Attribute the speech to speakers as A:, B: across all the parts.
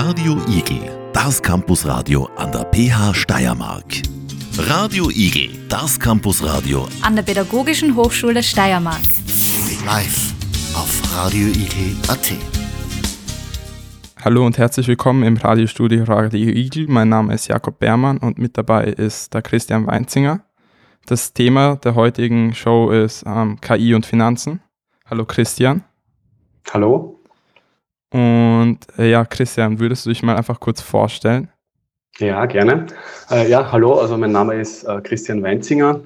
A: Radio Igel, das Campusradio an der PH Steiermark. Radio Igel, das Campusradio
B: an der Pädagogischen Hochschule Steiermark.
C: Live auf radioigel.at.
D: Hallo und herzlich willkommen im Radiostudio Radio Igel. Mein Name ist Jakob Bermann und mit dabei ist der Christian Weinzinger. Das Thema der heutigen Show ist ähm, KI und Finanzen. Hallo Christian.
E: Hallo.
D: Und äh, ja, Christian, würdest du dich mal einfach kurz vorstellen?
E: Ja, gerne. Äh, ja, hallo, also mein Name ist äh, Christian Weinzinger.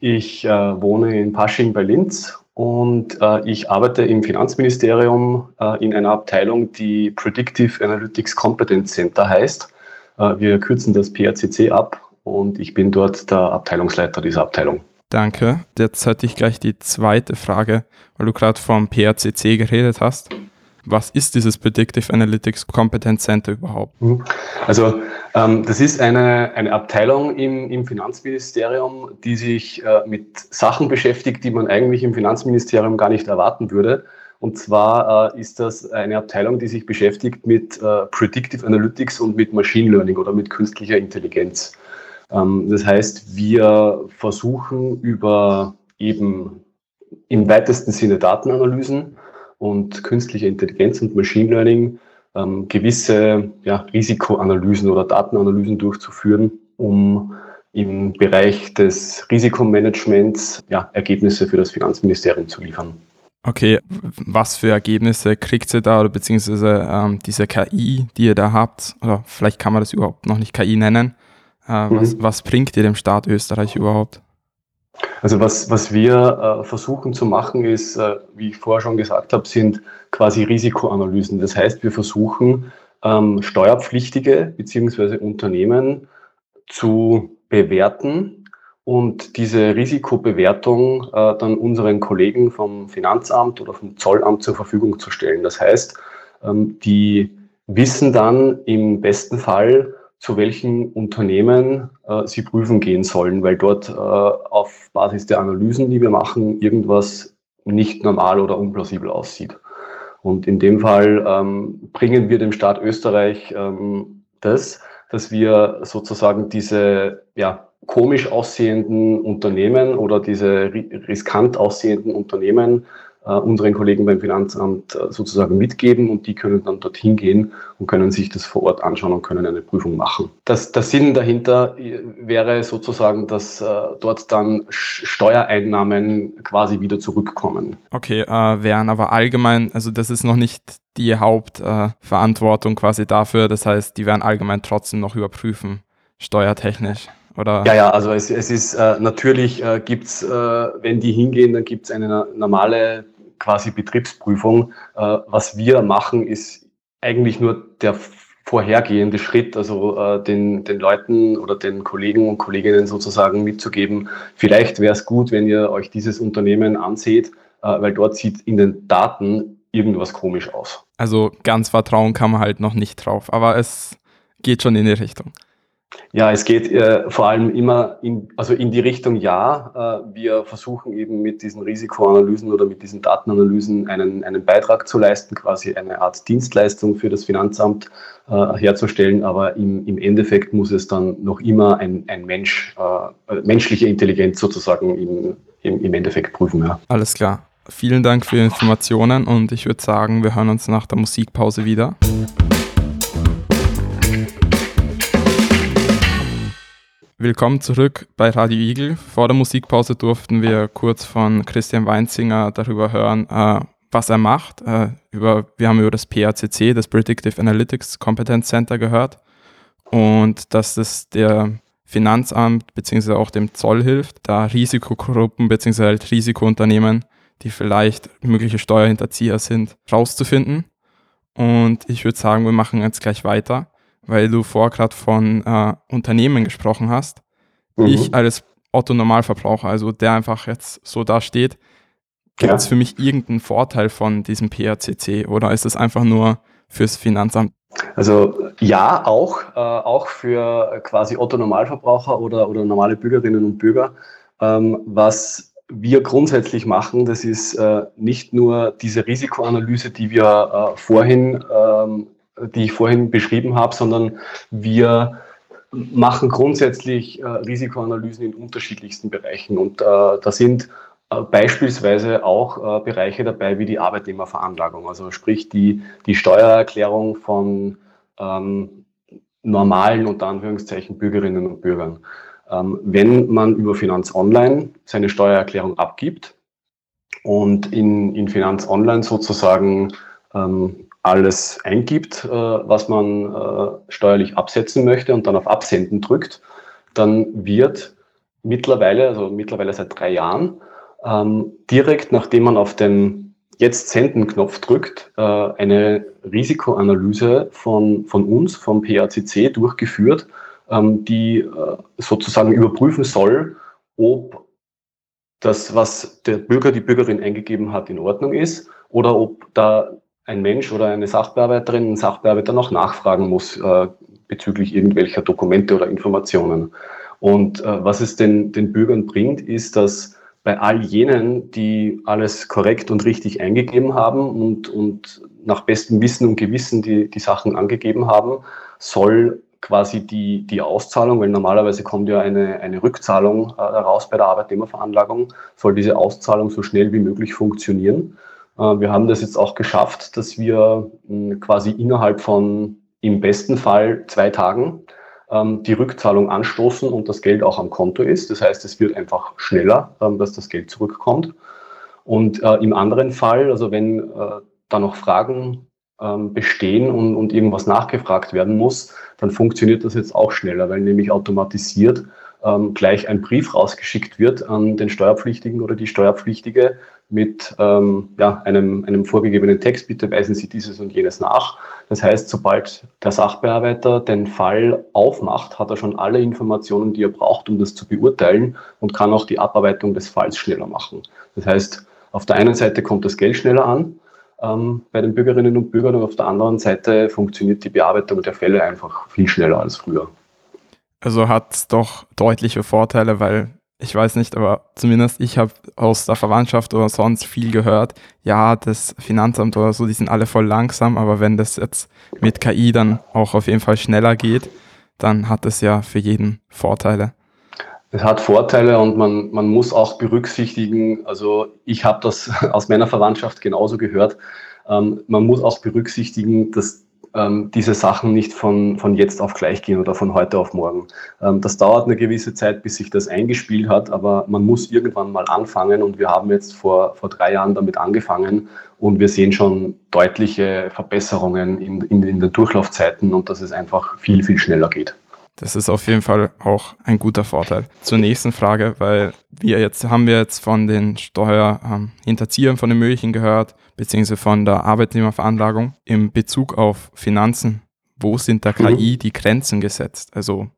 E: Ich äh, wohne in Pasching bei Linz und äh, ich arbeite im Finanzministerium äh, in einer Abteilung, die Predictive Analytics Competence Center heißt. wir kürzen das PRCC ab und ich bin dort der Abteilungsleiter dieser Abteilung.
D: Danke. Jetzt hatte ich gleich die zweite Frage, weil du gerade vom PRCC geredet hast was ist dieses Predictive Analytics Competence Center überhaupt? Mhm.
E: Also ähm, das ist eine, eine Abteilung im, im Finanzministerium, die sich äh, mit Sachen beschäftigt, die man eigentlich im Finanzministerium gar nicht erwarten würde. Und zwar äh, ist das eine Abteilung, die sich beschäftigt mit äh, Predictive Analytics und mit Machine Learning oder mit künstlicher Intelligenz. Ähm, das heißt, wir versuchen über eben im weitesten Sinne Datenanalysen und künstliche Intelligenz und Machine Learning ähm, gewisse ja, Risikoanalysen oder Datenanalysen durchzuführen, um im Bereich des Risikomanagements ja, Ergebnisse für das Finanzministerium zu liefern.
D: Okay, was für Ergebnisse kriegt ihr da oder beziehungsweise ähm, diese KI, die ihr da habt, oder vielleicht kann man das überhaupt noch nicht KI nennen, äh, mhm. was, was bringt ihr dem Staat Österreich überhaupt?
E: Also was, was wir äh, versuchen zu machen, ist, äh, wie ich vorher schon gesagt habe, sind quasi Risikoanalysen. Das heißt, wir versuchen, ähm, Steuerpflichtige bzw. Unternehmen zu bewerten und diese Risikobewertung äh, dann unseren Kollegen vom Finanzamt oder vom Zollamt zur Verfügung zu stellen. Das heißt, ähm, die wissen dann im besten Fall, zu welchen Unternehmen äh, sie prüfen gehen sollen, weil dort äh, auf Basis der Analysen, die wir machen, irgendwas nicht normal oder unplausibel aussieht. Und in dem Fall ähm, bringen wir dem Staat Österreich ähm, das, dass wir sozusagen diese ja, komisch aussehenden Unternehmen oder diese riskant aussehenden Unternehmen unseren Kollegen beim Finanzamt äh, sozusagen mitgeben und die können dann dorthin gehen und können sich das vor Ort anschauen und können eine Prüfung machen. Das, der Sinn dahinter äh, wäre sozusagen, dass äh, dort dann Steuereinnahmen quasi wieder zurückkommen.
D: Okay, äh, wären aber allgemein, also das ist noch nicht die Hauptverantwortung äh, quasi dafür, das heißt, die werden allgemein trotzdem noch überprüfen, steuertechnisch. Oder?
E: Ja, ja, also es, es ist äh, natürlich äh, gibt es, äh, wenn die hingehen, dann gibt es eine normale quasi Betriebsprüfung. Äh, was wir machen, ist eigentlich nur der vorhergehende Schritt, also äh, den, den Leuten oder den Kollegen und Kolleginnen sozusagen mitzugeben, vielleicht wäre es gut, wenn ihr euch dieses Unternehmen anseht, äh, weil dort sieht in den Daten irgendwas komisch aus.
D: Also ganz vertrauen kann man halt noch nicht drauf, aber es geht schon in die Richtung.
E: Ja, es geht äh, vor allem immer in, also in die Richtung Ja. Äh, wir versuchen eben mit diesen Risikoanalysen oder mit diesen Datenanalysen einen, einen Beitrag zu leisten, quasi eine Art Dienstleistung für das Finanzamt äh, herzustellen. Aber im, im Endeffekt muss es dann noch immer ein, ein Mensch, äh, äh, menschliche Intelligenz sozusagen im, im, im Endeffekt prüfen. Ja.
D: Alles klar. Vielen Dank für die Informationen und ich würde sagen, wir hören uns nach der Musikpause wieder. Willkommen zurück bei Radio Igel. Vor der Musikpause durften wir kurz von Christian Weinzinger darüber hören, äh, was er macht. Äh, über, wir haben über das PACC, das Predictive Analytics Competence Center gehört und dass es der Finanzamt bzw. auch dem Zoll hilft, da Risikogruppen bzw. Halt Risikounternehmen, die vielleicht mögliche Steuerhinterzieher sind, rauszufinden. Und ich würde sagen, wir machen jetzt gleich weiter weil du vorher gerade von äh, Unternehmen gesprochen hast. Mhm. Ich als Otto-Normalverbraucher, also der einfach jetzt so da steht, gibt es ja. für mich irgendeinen Vorteil von diesem PRCC oder ist es einfach nur fürs Finanzamt?
E: Also ja, auch, äh, auch für quasi Otto-Normalverbraucher oder, oder normale Bürgerinnen und Bürger. Ähm, was wir grundsätzlich machen, das ist äh, nicht nur diese Risikoanalyse, die wir äh, vorhin ähm, die ich vorhin beschrieben habe, sondern wir machen grundsätzlich äh, Risikoanalysen in unterschiedlichsten Bereichen. Und äh, da sind äh, beispielsweise auch äh, Bereiche dabei wie die Arbeitnehmerveranlagung, also sprich die, die Steuererklärung von ähm, normalen, unter Anführungszeichen, Bürgerinnen und Bürgern. Ähm, wenn man über Finanz Online seine Steuererklärung abgibt und in, in Finanz Online sozusagen ähm, alles eingibt, äh, was man äh, steuerlich absetzen möchte und dann auf Absenden drückt, dann wird mittlerweile, also mittlerweile seit drei Jahren, ähm, direkt nachdem man auf den Jetzt Senden-Knopf drückt, äh, eine Risikoanalyse von, von uns, vom PACC, durchgeführt, ähm, die äh, sozusagen überprüfen soll, ob das, was der Bürger, die Bürgerin eingegeben hat, in Ordnung ist oder ob da ein Mensch oder eine Sachbearbeiterin, ein Sachbearbeiter noch nachfragen muss äh, bezüglich irgendwelcher Dokumente oder Informationen. Und äh, was es den, den Bürgern bringt, ist, dass bei all jenen, die alles korrekt und richtig eingegeben haben und, und nach bestem Wissen und Gewissen die, die Sachen angegeben haben, soll quasi die, die Auszahlung, weil normalerweise kommt ja eine, eine Rückzahlung äh, raus bei der Arbeitnehmerveranlagung, soll diese Auszahlung so schnell wie möglich funktionieren. Äh, wir haben das jetzt auch geschafft, dass wir quasi innerhalb von im besten Fall zwei Tagen ähm, die Rückzahlung anstoßen und das Geld auch am Konto ist. Das heißt, es wird einfach schneller, ähm, dass das Geld zurückkommt. Und äh, im anderen Fall, also wenn äh, da noch Fragen ähm, bestehen und, und irgendwas nachgefragt werden muss, dann funktioniert das jetzt auch schneller, weil nämlich automatisiert gleich ein Brief rausgeschickt wird an den Steuerpflichtigen oder die Steuerpflichtige mit ähm, ja, einem, einem vorgegebenen Text, bitte weisen Sie dieses und jenes nach. Das heißt, sobald der Sachbearbeiter den Fall aufmacht, hat er schon alle Informationen, die er braucht, um das zu beurteilen und kann auch die Abarbeitung des Falls schneller machen. Das heißt, auf der einen Seite kommt das Geld schneller an ähm, bei den Bürgerinnen und Bürgern und auf der anderen Seite funktioniert die Bearbeitung der Fälle einfach viel schneller als früher.
D: Also hat es doch deutliche Vorteile, weil ich weiß nicht, aber zumindest ich habe aus der Verwandtschaft oder sonst viel gehört, ja, das Finanzamt oder so, die sind alle voll langsam, aber wenn das jetzt mit KI dann auch auf jeden Fall schneller geht, dann hat es ja für jeden Vorteile.
E: Es hat Vorteile und man, man muss auch berücksichtigen, also ich habe das aus meiner Verwandtschaft genauso gehört, ähm, man muss auch berücksichtigen, dass ähm, diese Sachen nicht von, von jetzt auf gleich gehen oder von heute auf morgen. Ähm, das dauert eine gewisse Zeit, bis sich das eingespielt hat, aber man muss irgendwann mal anfangen und wir haben jetzt vor, vor drei Jahren damit angefangen und wir sehen schon deutliche Verbesserungen in, in, in den Durchlaufzeiten und dass es einfach viel, viel schneller geht.
D: Das ist auf jeden Fall auch ein guter Vorteil. Zur nächsten Frage, weil wir jetzt haben wir jetzt von den Steuerhinterziehern von den Möglichen gehört, beziehungsweise von der Arbeitnehmerveranlagung im Bezug auf Finanzen. Wo sind der KI mhm. die Grenzen gesetzt? Also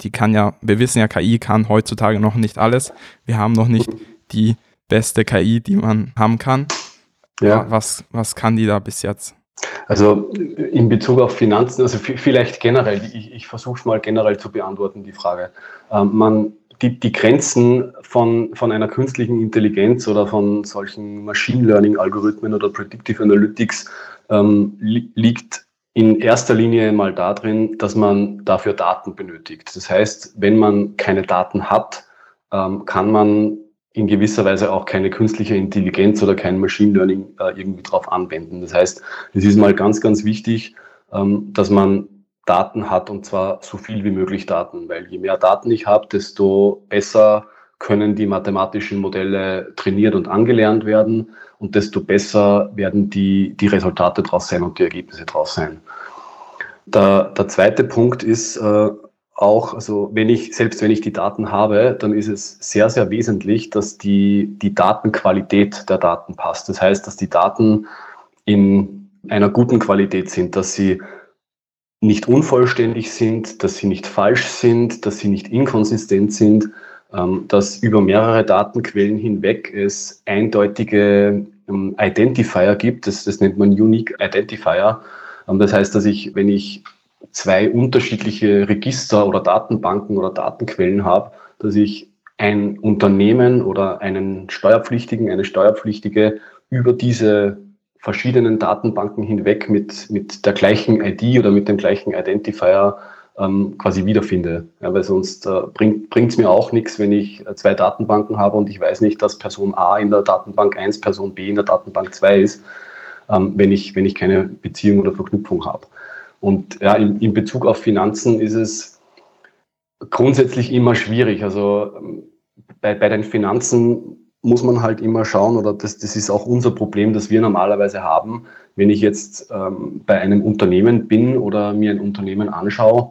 D: die kann ja, wir wissen ja, KI kann heutzutage noch nicht alles. Wir haben noch nicht die beste KI, die man haben kann. Ja. Was, was kann die da bis jetzt?
E: Also in Bezug auf Finanzen, also vielleicht generell, ich, ich versuche es mal generell zu beantworten, die Frage. Ähm, man, die, die Grenzen von, von einer künstlichen Intelligenz oder von solchen Machine Learning-Algorithmen oder Predictive Analytics ähm, li liegt in erster Linie mal darin, dass man dafür Daten benötigt. Das heißt, wenn man keine Daten hat, ähm, kann man in gewisser Weise auch keine künstliche Intelligenz oder kein Machine Learning äh, irgendwie drauf anwenden. Das heißt, es ist mal ganz, ganz wichtig, ähm, dass man Daten hat und zwar so viel wie möglich Daten, weil je mehr Daten ich habe, desto besser können die mathematischen Modelle trainiert und angelernt werden und desto besser werden die, die Resultate draus sein und die Ergebnisse draus sein. Der, der zweite Punkt ist, äh, auch, also wenn ich, selbst wenn ich die Daten habe, dann ist es sehr, sehr wesentlich, dass die, die Datenqualität der Daten passt. Das heißt, dass die Daten in einer guten Qualität sind, dass sie nicht unvollständig sind, dass sie nicht falsch sind, dass sie nicht inkonsistent sind, ähm, dass über mehrere Datenquellen hinweg es eindeutige ähm, Identifier gibt. Das, das nennt man Unique Identifier. Ähm, das heißt, dass ich, wenn ich zwei unterschiedliche Register oder Datenbanken oder Datenquellen habe, dass ich ein Unternehmen oder einen Steuerpflichtigen, eine Steuerpflichtige über diese verschiedenen Datenbanken hinweg mit, mit der gleichen ID oder mit dem gleichen Identifier ähm, quasi wiederfinde. Ja, weil sonst äh, bringt es mir auch nichts, wenn ich zwei Datenbanken habe und ich weiß nicht, dass Person A in der Datenbank 1, Person B in der Datenbank 2 ist, ähm, wenn, ich, wenn ich keine Beziehung oder Verknüpfung habe. Und ja, in, in Bezug auf Finanzen ist es grundsätzlich immer schwierig. Also ähm, bei, bei den Finanzen muss man halt immer schauen, oder das, das ist auch unser Problem, das wir normalerweise haben, wenn ich jetzt ähm, bei einem Unternehmen bin oder mir ein Unternehmen anschaue,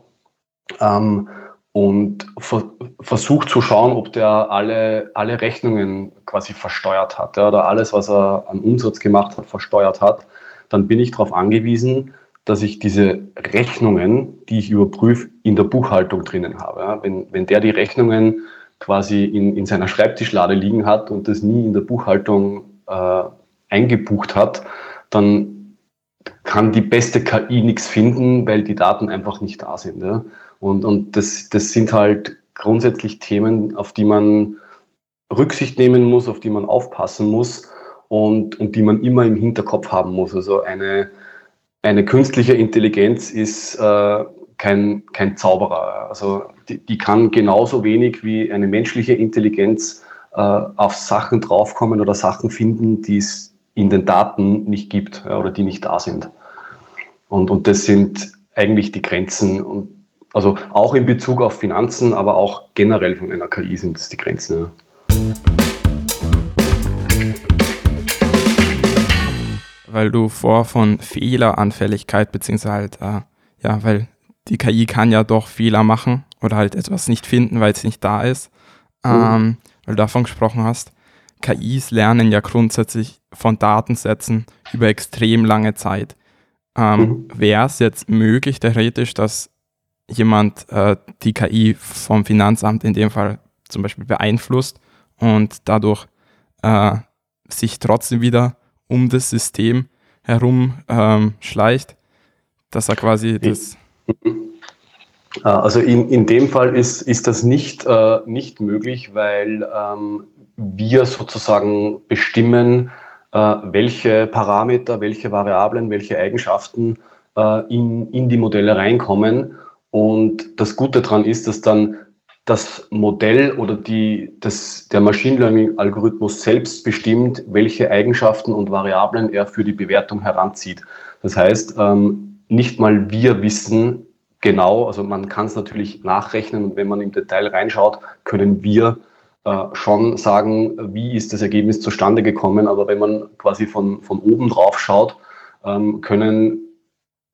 E: ähm, und ver versucht zu schauen, ob der alle, alle Rechnungen quasi versteuert hat ja, oder alles, was er an Umsatz gemacht hat, versteuert hat, dann bin ich darauf angewiesen, dass ich diese Rechnungen, die ich überprüfe, in der Buchhaltung drinnen habe. Wenn, wenn der die Rechnungen quasi in, in seiner Schreibtischlade liegen hat und das nie in der Buchhaltung äh, eingebucht hat, dann kann die beste KI nichts finden, weil die Daten einfach nicht da sind. Ja. Und, und das, das sind halt grundsätzlich Themen, auf die man Rücksicht nehmen muss, auf die man aufpassen muss und, und die man immer im Hinterkopf haben muss. Also eine, eine künstliche Intelligenz ist äh, kein, kein Zauberer. Also die, die, kann genauso wenig wie eine menschliche Intelligenz äh, auf Sachen draufkommen oder Sachen finden, die es in den Daten nicht gibt ja, oder die nicht da sind. Und, und das sind eigentlich die Grenzen. Und also auch in Bezug auf Finanzen, aber auch generell von einer KI sind das die Grenzen. Ja.
D: Weil du vor von Fehleranfälligkeit, beziehungsweise halt, äh, ja, weil die KI kann ja doch Fehler machen oder halt etwas nicht finden, weil es nicht da ist, mhm. ähm, weil du davon gesprochen hast. KIs lernen ja grundsätzlich von Datensätzen über extrem lange Zeit. Ähm, mhm. Wäre es jetzt möglich, theoretisch, dass jemand äh, die KI vom Finanzamt in dem Fall zum Beispiel beeinflusst und dadurch äh, sich trotzdem wieder um das System herum ähm, schleicht, dass er quasi das.
E: Äh, also in, in dem Fall ist, ist das nicht, äh, nicht möglich, weil ähm, wir sozusagen bestimmen, äh, welche Parameter, welche Variablen, welche Eigenschaften äh, in, in die Modelle reinkommen und das Gute daran ist, dass dann das Modell oder die, das, der Machine Learning-Algorithmus selbst bestimmt, welche Eigenschaften und Variablen er für die Bewertung heranzieht. Das heißt, ähm, nicht mal wir wissen genau, also man kann es natürlich nachrechnen und wenn man im Detail reinschaut, können wir äh, schon sagen, wie ist das Ergebnis zustande gekommen, aber wenn man quasi von, von oben drauf schaut, ähm, können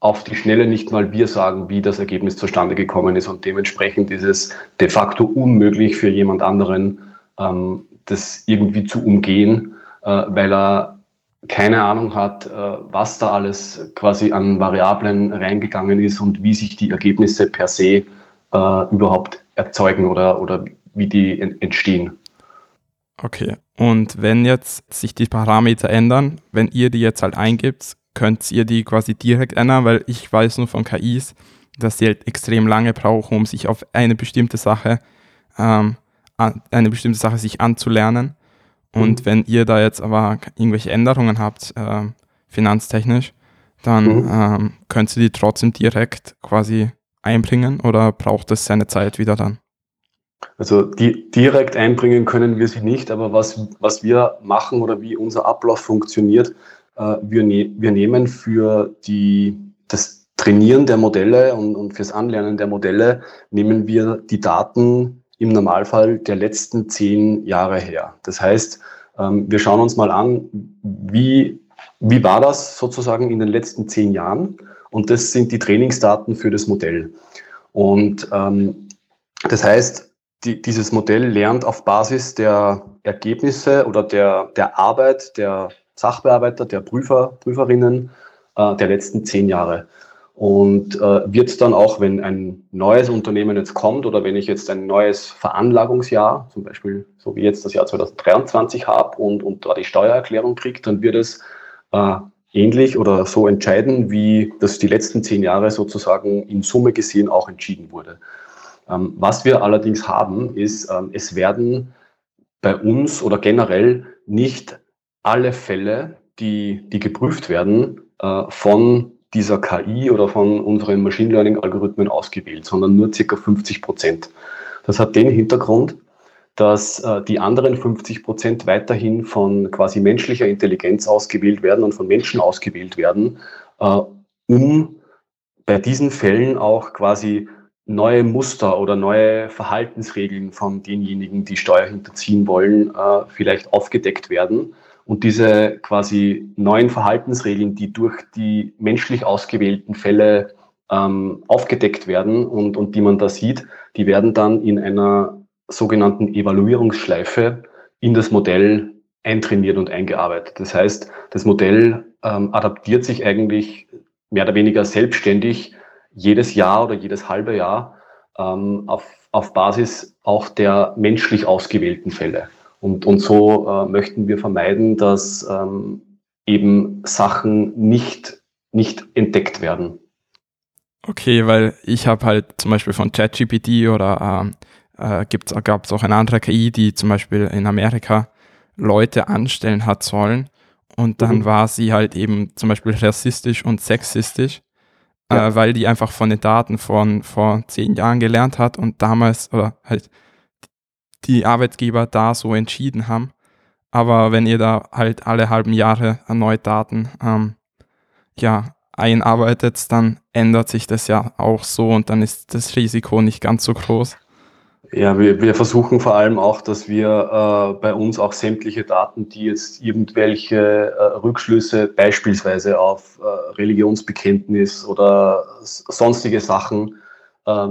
E: auf die Schnelle nicht mal wir sagen, wie das Ergebnis zustande gekommen ist. Und dementsprechend ist es de facto unmöglich für jemand anderen, ähm, das irgendwie zu umgehen, äh, weil er keine Ahnung hat, äh, was da alles quasi an Variablen reingegangen ist und wie sich die Ergebnisse per se äh, überhaupt erzeugen oder, oder wie die entstehen.
D: Okay, und wenn jetzt sich die Parameter ändern, wenn ihr die jetzt halt eingibt, könnt ihr die quasi direkt ändern, weil ich weiß nur von KIs, dass sie halt extrem lange brauchen, um sich auf eine bestimmte Sache, ähm, eine bestimmte Sache sich anzulernen. Und mhm. wenn ihr da jetzt aber irgendwelche Änderungen habt, äh, finanztechnisch, dann mhm. ähm, könnt ihr die trotzdem direkt quasi einbringen oder braucht es seine Zeit wieder dann?
E: Also die, direkt einbringen können wir sie nicht, aber was, was wir machen oder wie unser Ablauf funktioniert, wir, ne wir nehmen für die, das Trainieren der Modelle und, und fürs Anlernen der Modelle nehmen wir die Daten im Normalfall der letzten zehn Jahre her. Das heißt, ähm, wir schauen uns mal an, wie, wie war das sozusagen in den letzten zehn Jahren? Und das sind die Trainingsdaten für das Modell. Und ähm, das heißt, die, dieses Modell lernt auf Basis der Ergebnisse oder der, der Arbeit der Sachbearbeiter, der Prüfer, Prüferinnen äh, der letzten zehn Jahre. Und äh, wird dann auch, wenn ein neues Unternehmen jetzt kommt oder wenn ich jetzt ein neues Veranlagungsjahr, zum Beispiel so wie jetzt das Jahr 2023 habe und, und da die Steuererklärung kriege, dann wird es äh, ähnlich oder so entscheiden, wie das die letzten zehn Jahre sozusagen in Summe gesehen auch entschieden wurde. Ähm, was wir allerdings haben, ist, ähm, es werden bei uns oder generell nicht alle Fälle die, die geprüft werden, äh, von dieser KI oder von unseren Machine Learning-Algorithmen ausgewählt, sondern nur circa 50 Prozent. Das hat den Hintergrund, dass äh, die anderen 50 Prozent weiterhin von quasi menschlicher Intelligenz ausgewählt werden und von Menschen ausgewählt werden, äh, um bei diesen Fällen auch quasi neue Muster oder neue Verhaltensregeln von denjenigen, die Steuer hinterziehen wollen, äh, vielleicht aufgedeckt werden. Und diese quasi neuen Verhaltensregeln, die durch die menschlich ausgewählten Fälle ähm, aufgedeckt werden und, und die man da sieht, die werden dann in einer sogenannten Evaluierungsschleife in das Modell eintrainiert und eingearbeitet. Das heißt, das Modell ähm, adaptiert sich eigentlich mehr oder weniger selbstständig jedes Jahr oder jedes halbe Jahr ähm, auf, auf Basis auch der menschlich ausgewählten Fälle. Und, und so äh, möchten wir vermeiden, dass ähm, eben Sachen nicht, nicht entdeckt werden.
D: Okay, weil ich habe halt zum Beispiel von ChatGPT oder äh, äh, gab es auch eine andere KI, die zum Beispiel in Amerika Leute anstellen hat sollen und dann mhm. war sie halt eben zum Beispiel rassistisch und sexistisch, ja. äh, weil die einfach von den Daten von vor zehn Jahren gelernt hat und damals oder halt die Arbeitgeber da so entschieden haben. Aber wenn ihr da halt alle halben Jahre erneut Daten ähm, ja, einarbeitet, dann ändert sich das ja auch so und dann ist das Risiko nicht ganz so groß.
E: Ja, wir, wir versuchen vor allem auch, dass wir äh, bei uns auch sämtliche Daten, die jetzt irgendwelche äh, Rückschlüsse beispielsweise auf äh, Religionsbekenntnis oder sonstige Sachen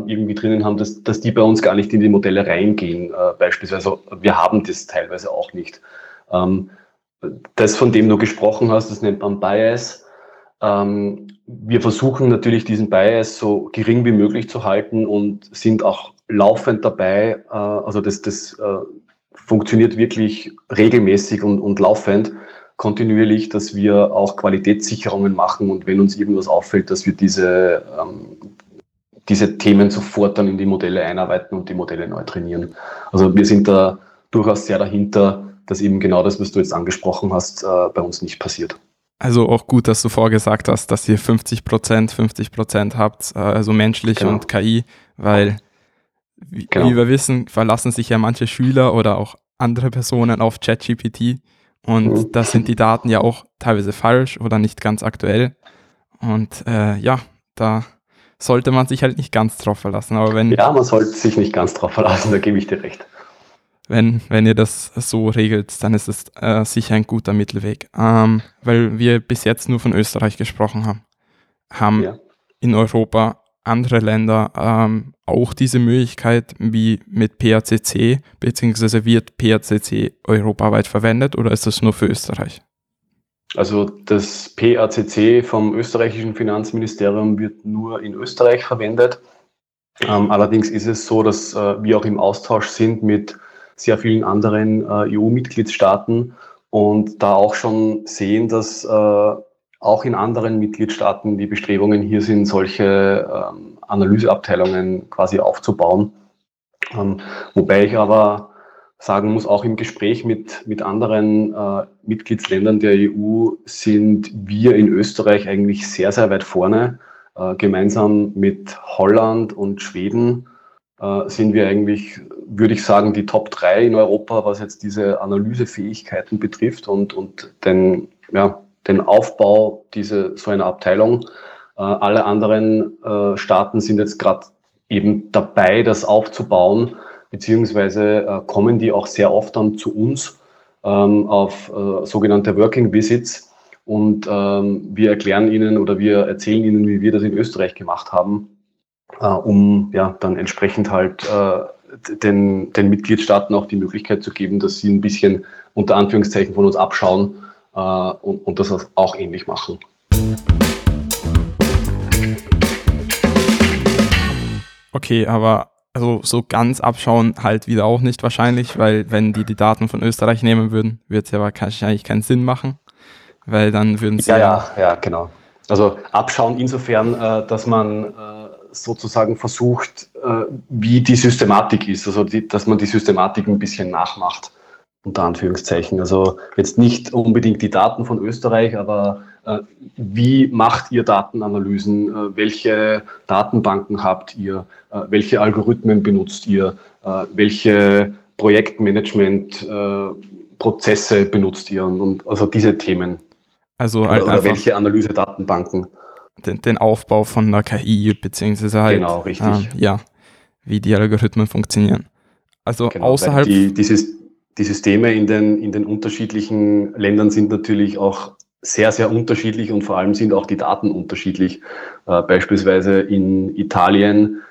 E: irgendwie drinnen haben, dass, dass die bei uns gar nicht in die Modelle reingehen. Äh, beispielsweise, wir haben das teilweise auch nicht. Ähm, das, von dem du gesprochen hast, das nennt man Bias. Ähm, wir versuchen natürlich diesen Bias so gering wie möglich zu halten und sind auch laufend dabei. Äh, also das, das äh, funktioniert wirklich regelmäßig und, und laufend, kontinuierlich, dass wir auch Qualitätssicherungen machen und wenn uns irgendwas auffällt, dass wir diese, ähm, diese Themen sofort dann in die Modelle einarbeiten und die Modelle neu trainieren. Also wir sind da durchaus sehr dahinter, dass eben genau das, was du jetzt angesprochen hast, äh, bei uns nicht passiert.
D: Also auch gut, dass du vorgesagt hast, dass ihr 50 Prozent, 50 Prozent habt, äh, also menschlich genau. und KI, weil wie, genau. wie wir wissen, verlassen sich ja manche Schüler oder auch andere Personen auf ChatGPT und mhm. da sind die Daten ja auch teilweise falsch oder nicht ganz aktuell. Und äh, ja, da sollte man sich halt nicht ganz drauf verlassen. Aber wenn,
E: ja, man sollte sich nicht ganz drauf verlassen, da gebe ich dir recht.
D: Wenn, wenn ihr das so regelt, dann ist es äh, sicher ein guter Mittelweg. Ähm, weil wir bis jetzt nur von Österreich gesprochen haben. Haben ja. in Europa andere Länder ähm, auch diese Möglichkeit wie mit PACC, beziehungsweise wird PACC europaweit verwendet oder ist das nur für Österreich?
E: Also das PACC vom österreichischen Finanzministerium wird nur in Österreich verwendet. Ähm, allerdings ist es so, dass äh, wir auch im Austausch sind mit sehr vielen anderen äh, EU-Mitgliedstaaten und da auch schon sehen, dass äh, auch in anderen Mitgliedstaaten die Bestrebungen hier sind, solche ähm, Analyseabteilungen quasi aufzubauen. Ähm, wobei ich aber sagen muss, auch im Gespräch mit, mit anderen äh, Mitgliedsländern der EU sind wir in Österreich eigentlich sehr, sehr weit vorne. Äh, gemeinsam mit Holland und Schweden äh, sind wir eigentlich, würde ich sagen, die Top 3 in Europa, was jetzt diese Analysefähigkeiten betrifft und, und den, ja, den Aufbau dieser so einer Abteilung. Äh, alle anderen äh, Staaten sind jetzt gerade eben dabei, das aufzubauen, beziehungsweise äh, kommen die auch sehr oft dann zu uns ähm, auf äh, sogenannte Working Visits und ähm, wir erklären ihnen oder wir erzählen ihnen, wie wir das in Österreich gemacht haben, äh, um ja dann entsprechend halt äh, den, den Mitgliedstaaten auch die Möglichkeit zu geben, dass sie ein bisschen unter Anführungszeichen von uns abschauen äh, und, und das auch ähnlich machen.
D: Okay, aber also so ganz abschauen halt wieder auch nicht wahrscheinlich, weil wenn die die Daten von Österreich nehmen würden, würde es ja wahrscheinlich keinen Sinn machen, weil dann würden sie
E: ja ja ja genau. Also abschauen insofern, äh, dass man äh, sozusagen versucht, äh, wie die Systematik ist, also die, dass man die Systematik ein bisschen nachmacht. unter Anführungszeichen. Also jetzt nicht unbedingt die Daten von Österreich, aber wie macht ihr Datenanalysen? Äh, welche Datenbanken habt ihr? Äh, welche Algorithmen benutzt ihr? Äh, welche Projektmanagement-Prozesse benutzt ihr? Und, und, also diese Themen.
D: Also halt
E: oder, oder welche Analyse-Datenbanken?
D: Den, den, Aufbau von einer KI, beziehungsweise halt.
E: Genau, richtig.
D: ja, wie die Algorithmen funktionieren. Also genau, außerhalb.
E: Die, dieses, die Systeme in den, in den unterschiedlichen Ländern sind natürlich auch sehr, sehr unterschiedlich und vor allem sind auch die Daten unterschiedlich. Äh, beispielsweise in Italien,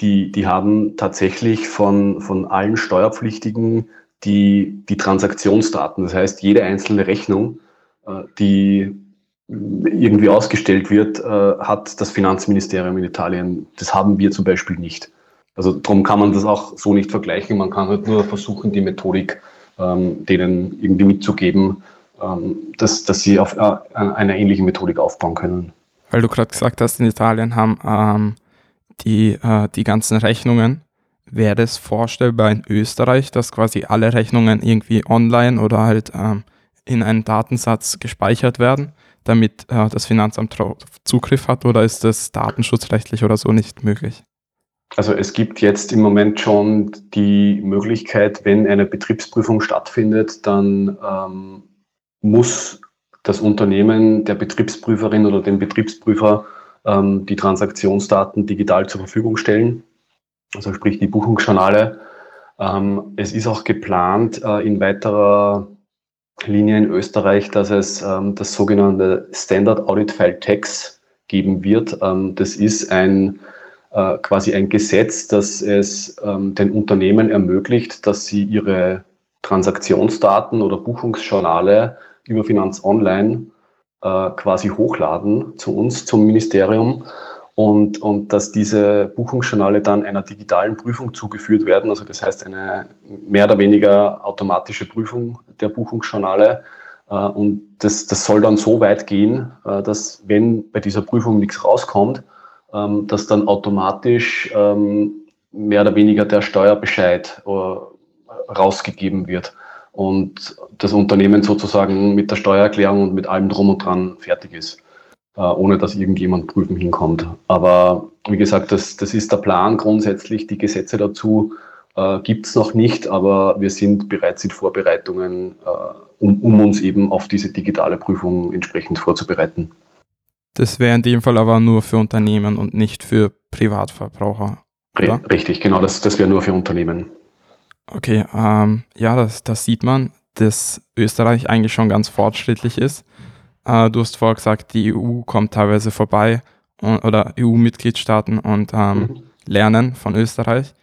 E: die, die haben tatsächlich von, von allen Steuerpflichtigen die, die Transaktionsdaten. Das heißt, jede einzelne Rechnung, äh, die irgendwie ausgestellt wird, äh, hat das Finanzministerium in Italien. Das haben wir zum Beispiel nicht. Also darum kann man das auch so nicht vergleichen. Man kann halt nur versuchen, die Methodik ähm, denen irgendwie mitzugeben, dass, dass sie auf äh, einer ähnlichen Methodik aufbauen können.
D: Weil du gerade gesagt hast, in Italien haben ähm, die, äh, die ganzen Rechnungen. Wäre es vorstellbar in Österreich, dass quasi alle Rechnungen irgendwie online oder halt ähm, in einen Datensatz gespeichert werden, damit äh, das Finanzamt Zugriff hat oder ist das datenschutzrechtlich oder so nicht möglich?
E: Also es gibt jetzt im Moment schon die Möglichkeit, wenn eine Betriebsprüfung stattfindet, dann ähm, muss das Unternehmen der Betriebsprüferin oder dem Betriebsprüfer ähm, die Transaktionsdaten digital zur Verfügung stellen, also sprich die Buchungsjournale. Ähm, es ist auch geplant äh, in weiterer Linie in Österreich, dass es ähm, das sogenannte Standard Audit File Tax geben wird. Ähm, das ist ein äh, quasi ein Gesetz, das es ähm, den Unternehmen ermöglicht, dass sie ihre Transaktionsdaten oder Buchungsjournale über Finanz Online äh, quasi hochladen zu uns, zum Ministerium und, und dass diese Buchungsjournale dann einer digitalen Prüfung zugeführt werden. Also das heißt eine mehr oder weniger automatische Prüfung der Buchungsjournale. Äh, und das, das soll dann so weit gehen, äh, dass wenn bei dieser Prüfung nichts rauskommt, ähm, dass dann automatisch ähm, mehr oder weniger der Steuerbescheid äh, rausgegeben wird und das Unternehmen sozusagen mit der Steuererklärung und mit allem drum und dran fertig ist, äh, ohne dass irgendjemand prüfen hinkommt. Aber wie gesagt, das, das ist der Plan grundsätzlich. Die Gesetze dazu äh, gibt es noch nicht, aber wir sind bereits in Vorbereitungen, äh, um, um uns eben auf diese digitale Prüfung entsprechend vorzubereiten.
D: Das wäre in dem Fall aber nur für Unternehmen und nicht für Privatverbraucher.
E: Oder? Richtig, genau, das, das wäre nur für Unternehmen.
D: Okay, ähm, ja, das, das sieht man, dass Österreich eigentlich schon ganz fortschrittlich ist. Äh, du hast vorher gesagt, die EU kommt teilweise vorbei und, oder EU-Mitgliedstaaten und ähm, mhm. lernen von Österreich.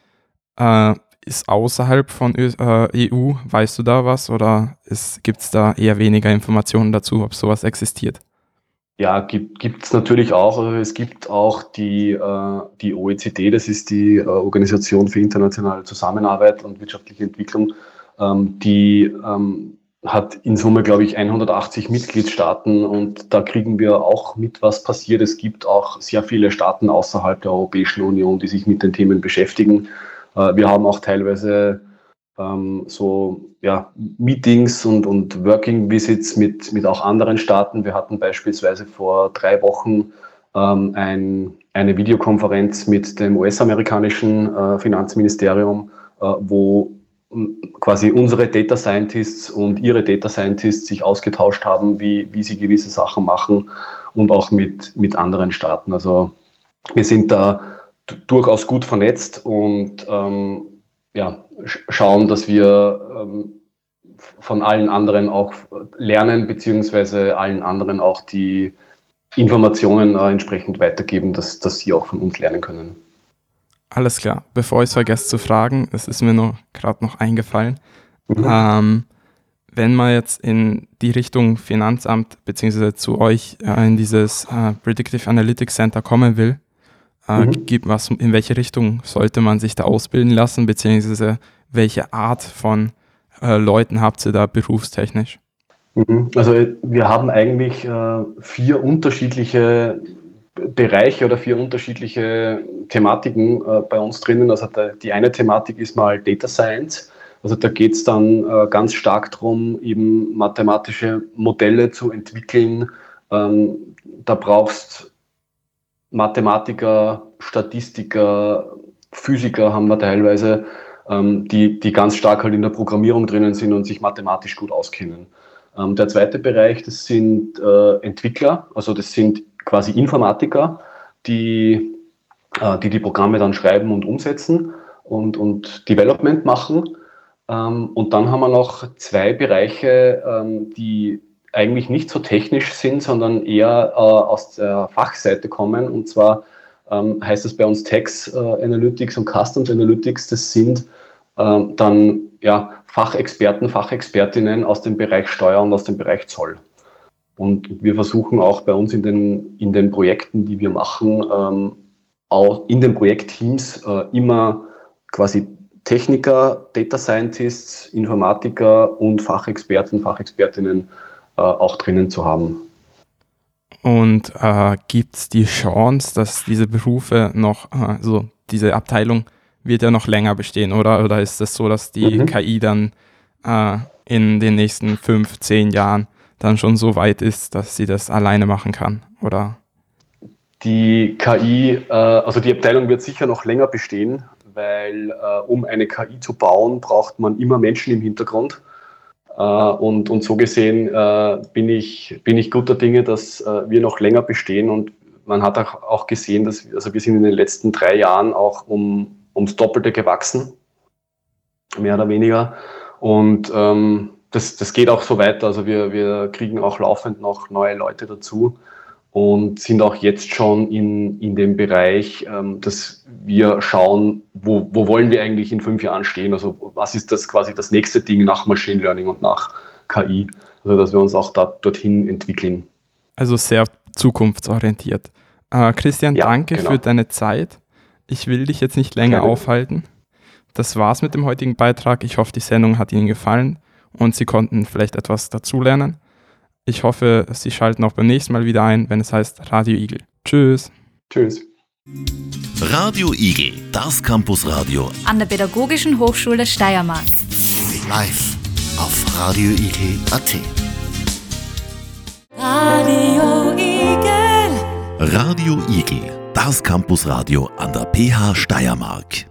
D: Äh, ist außerhalb von Ö äh, EU, weißt du da was oder gibt es da eher weniger Informationen dazu, ob sowas existiert?
E: Ja, gibt es natürlich auch. Also es gibt auch die, äh, die OECD, das ist die äh, Organisation für internationale Zusammenarbeit und wirtschaftliche Entwicklung. Ähm, die ähm, hat in Summe, glaube ich, 180 Mitgliedstaaten und da kriegen wir auch mit, was passiert. Es gibt auch sehr viele Staaten außerhalb der Europäischen Union, die sich mit den Themen beschäftigen. Äh, wir haben auch teilweise ähm, so ja, Meetings und, und Working Visits mit, mit auch anderen Staaten. Wir hatten beispielsweise vor drei Wochen ähm, ein, eine Videokonferenz mit dem US-amerikanischen äh, Finanzministerium, äh, wo quasi unsere Data Scientists und ihre Data Scientists sich ausgetauscht haben, wie, wie sie gewisse Sachen machen und auch mit, mit anderen Staaten. Also wir sind da durchaus gut vernetzt und ähm, ja, schauen, dass wir ähm, von allen anderen auch lernen, beziehungsweise allen anderen auch die Informationen äh, entsprechend weitergeben, dass, dass sie auch von uns lernen können.
D: Alles klar. Bevor ich es vergesse zu fragen, es ist mir nur gerade noch eingefallen. Mhm. Ähm, wenn man jetzt in die Richtung Finanzamt beziehungsweise zu euch äh, in dieses äh, Predictive Analytics Center kommen will, äh, mhm. gibt, was, in welche Richtung sollte man sich da ausbilden lassen, beziehungsweise welche Art von äh, Leuten habt ihr da berufstechnisch?
E: Mhm. Also wir haben eigentlich äh, vier unterschiedliche Bereiche oder vier unterschiedliche Thematiken äh, bei uns drinnen. Also die eine Thematik ist mal Data Science. Also da geht es dann äh, ganz stark darum, eben mathematische Modelle zu entwickeln. Ähm, da brauchst Mathematiker, Statistiker, Physiker haben wir teilweise, ähm, die, die ganz stark halt in der Programmierung drinnen sind und sich mathematisch gut auskennen. Ähm, der zweite Bereich, das sind äh, Entwickler, also das sind quasi Informatiker, die, äh, die die Programme dann schreiben und umsetzen und, und Development machen. Ähm, und dann haben wir noch zwei Bereiche, ähm, die eigentlich nicht so technisch sind, sondern eher äh, aus der Fachseite kommen. Und zwar ähm, heißt es bei uns Tax äh, Analytics und Customs Analytics. Das sind ähm, dann ja, Fachexperten, Fachexpertinnen aus dem Bereich Steuer und aus dem Bereich Zoll. Und wir versuchen auch bei uns in den, in den Projekten, die wir machen, ähm, auch in den Projektteams äh, immer quasi Techniker, Data Scientists, Informatiker und Fachexperten, Fachexpertinnen äh, auch drinnen zu haben.
D: Und äh, gibt es die Chance, dass diese Berufe noch, also diese Abteilung wird ja noch länger bestehen, oder? Oder ist es das so, dass die mhm. KI dann äh, in den nächsten fünf, zehn Jahren dann schon so weit ist, dass sie das alleine machen kann, oder?
E: Die KI, äh, also die Abteilung wird sicher noch länger bestehen, weil äh, um eine KI zu bauen, braucht man immer Menschen im Hintergrund. Äh, und, und so gesehen äh, bin, ich, bin ich guter Dinge, dass äh, wir noch länger bestehen. Und man hat auch, gesehen, dass also wir sind in den letzten drei Jahren auch um, ums Doppelte gewachsen, mehr oder weniger. Und ähm, das, das geht auch so weiter. Also wir, wir kriegen auch laufend noch neue Leute dazu und sind auch jetzt schon in, in dem Bereich, ähm, dass wir schauen, wo, wo wollen wir eigentlich in fünf Jahren stehen? Also was ist das quasi das nächste Ding nach Machine Learning und nach KI? Also dass wir uns auch da, dorthin entwickeln.
D: Also sehr zukunftsorientiert. Äh, Christian, ja, danke genau. für deine Zeit. Ich will dich jetzt nicht länger Gerne. aufhalten. Das war's mit dem heutigen Beitrag. Ich hoffe, die Sendung hat Ihnen gefallen und Sie konnten vielleicht etwas dazulernen. Ich hoffe, Sie schalten auch beim nächsten Mal wieder ein, wenn es heißt Radio Igel. Tschüss.
E: Tschüss.
A: Radio Igel, das Campusradio
B: an der Pädagogischen Hochschule Steiermark.
C: Live auf Radio Igel.at.
A: Radio Igel. Radio Igel, das Campusradio an der PH Steiermark.